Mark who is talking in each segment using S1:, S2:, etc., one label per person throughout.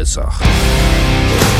S1: Pesach.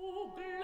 S2: O